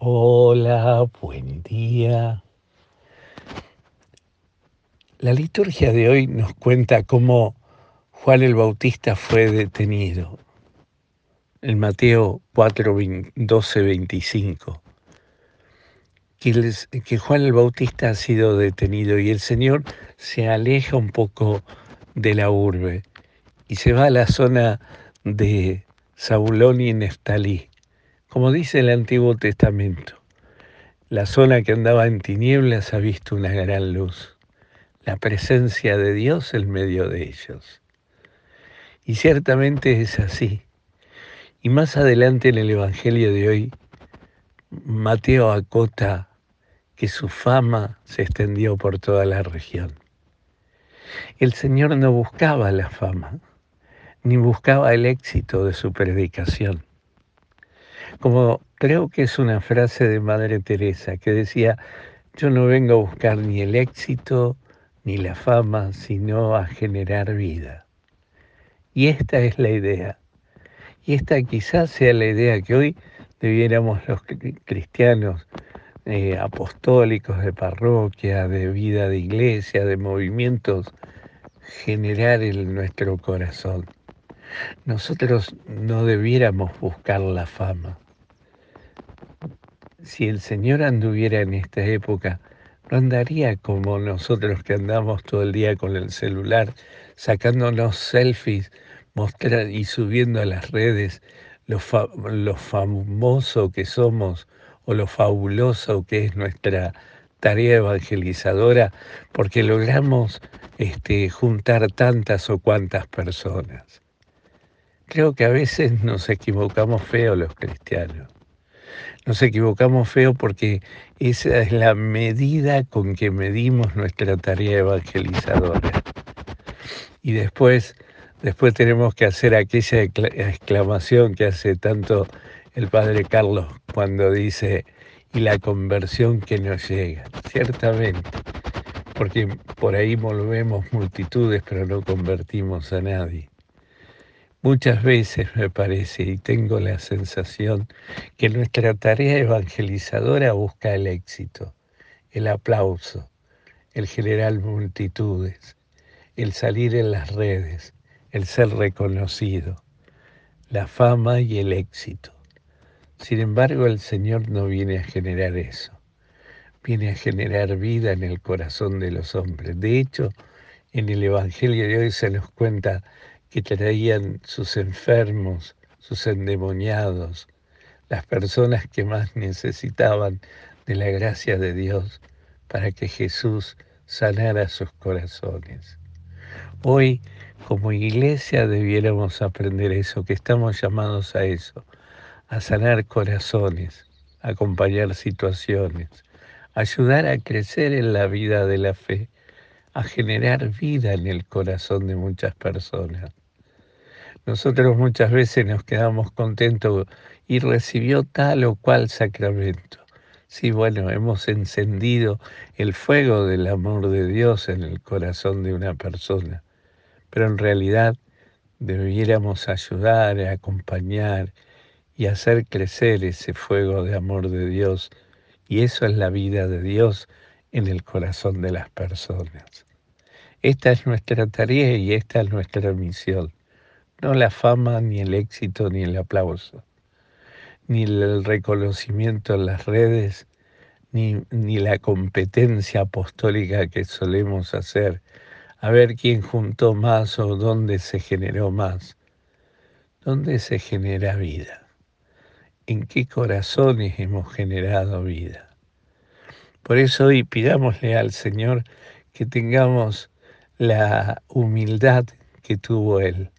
Hola, buen día. La liturgia de hoy nos cuenta cómo Juan el Bautista fue detenido. En Mateo 4, 12, 25. Que, Juan el Bautista ha sido detenido y el Señor se aleja un poco de la urbe y se va a la zona de Zabulón y Neftalí, como dice el Antiguo Testamento. La zona que andaba en tinieblas ha visto una gran luz, la presencia de Dios en medio de ellos. Y ciertamente es así. Y más adelante en el Evangelio de hoy, Mateo acota que su fama se extendió por toda la región. El Señor no buscaba la fama, ni buscaba el éxito de su predicación. Como creo que es una frase de Madre Teresa que decía, yo no vengo a buscar ni el éxito ni la fama, sino a generar vida. Y esta es la idea. Y esta quizás sea la idea que hoy debiéramos los cristianos eh, apostólicos de parroquia, de vida de iglesia, de movimientos, generar en nuestro corazón. Nosotros no debiéramos buscar la fama. Si el Señor anduviera en esta época, no andaría como nosotros que andamos todo el día con el celular, sacándonos selfies mostrar y subiendo a las redes lo, famoso que somos o lo fabuloso que es nuestra tarea evangelizadora, porque logramos este, juntar tantas o cuantas personas. Creo que a veces nos equivocamos feo los cristianos. Nos equivocamos feo porque esa es la medida con que medimos nuestra tarea evangelizadora. Y después, después tenemos que hacer aquella exclamación que hace tanto el padre Carlos cuando dice, y la conversión que nos llega, ciertamente, porque por ahí volvemos multitudes, pero no convertimos a nadie. Muchas veces me parece y tengo la sensación que nuestra tarea evangelizadora busca el éxito, el aplauso, el generar multitudes, el salir en las redes, el ser reconocido, la fama y el éxito. Sin embargo, el Señor no viene a generar eso, viene a generar vida en el corazón de los hombres. De hecho, en el Evangelio de hoy se nos cuenta que traían sus enfermos, sus endemoniados, las personas que más necesitaban de la gracia de Dios para que Jesús sanara sus corazones. Hoy, como iglesia, debiéramos aprender eso, que estamos llamados a eso, a sanar corazones, acompañar situaciones, ayudar a crecer en la vida de la fe, a generar vida en el corazón de muchas personas. Nosotros muchas veces nos quedamos contentos y recibió tal o cual sacramento. Sí, bueno, hemos encendido el fuego del amor de Dios en el corazón de una persona, pero en realidad debiéramos ayudar, acompañar y hacer crecer ese fuego de amor de Dios. Y eso es la vida de Dios en el corazón de las personas. Esta es nuestra tarea y esta es nuestra misión no la fama, ni el éxito, ni el aplauso, ni el reconocimiento en las redes, ni, ni la competencia apostólica que solemos hacer, a ver quién juntó más o dónde se generó más. ¿Dónde se genera vida? ¿En qué corazones hemos generado vida? Por eso hoy pidámosle al Señor que tengamos la humildad que tuvo Él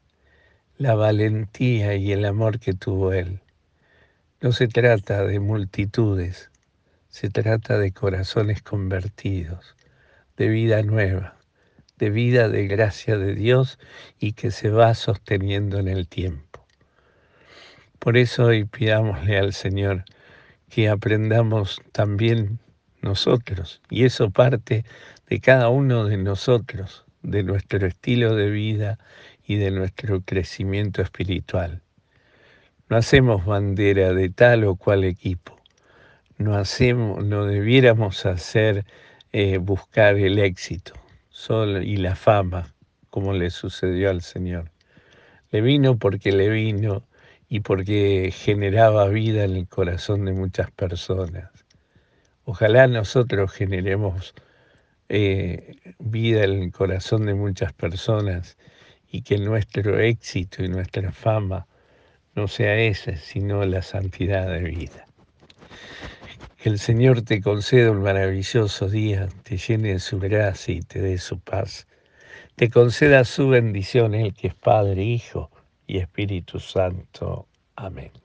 la valentía y el amor que tuvo Él. No se trata de multitudes, se trata de corazones convertidos, de vida nueva, de vida de gracia de Dios y que se va sosteniendo en el tiempo. Por eso hoy pidámosle al Señor que aprendamos también nosotros, y eso parte de cada uno de nosotros, de nuestro estilo de vida y de nuestro crecimiento espiritual. No hacemos bandera de tal o cual equipo. no hacemos, no debiéramos hacer eh, buscar el éxito solo, y la fama, como le sucedió al Señor. Le vino porque le vino y porque generaba vida en el corazón de muchas personas. Ojalá nosotros generemos eh, vida en el corazón de muchas personas y que nuestro éxito y nuestra fama no sea ese, sino la santidad de vida. Que el Señor te conceda un maravilloso día, te llene de su gracia y te dé su paz. Te conceda su bendición, el que es Padre, Hijo y Espíritu Santo. Amén.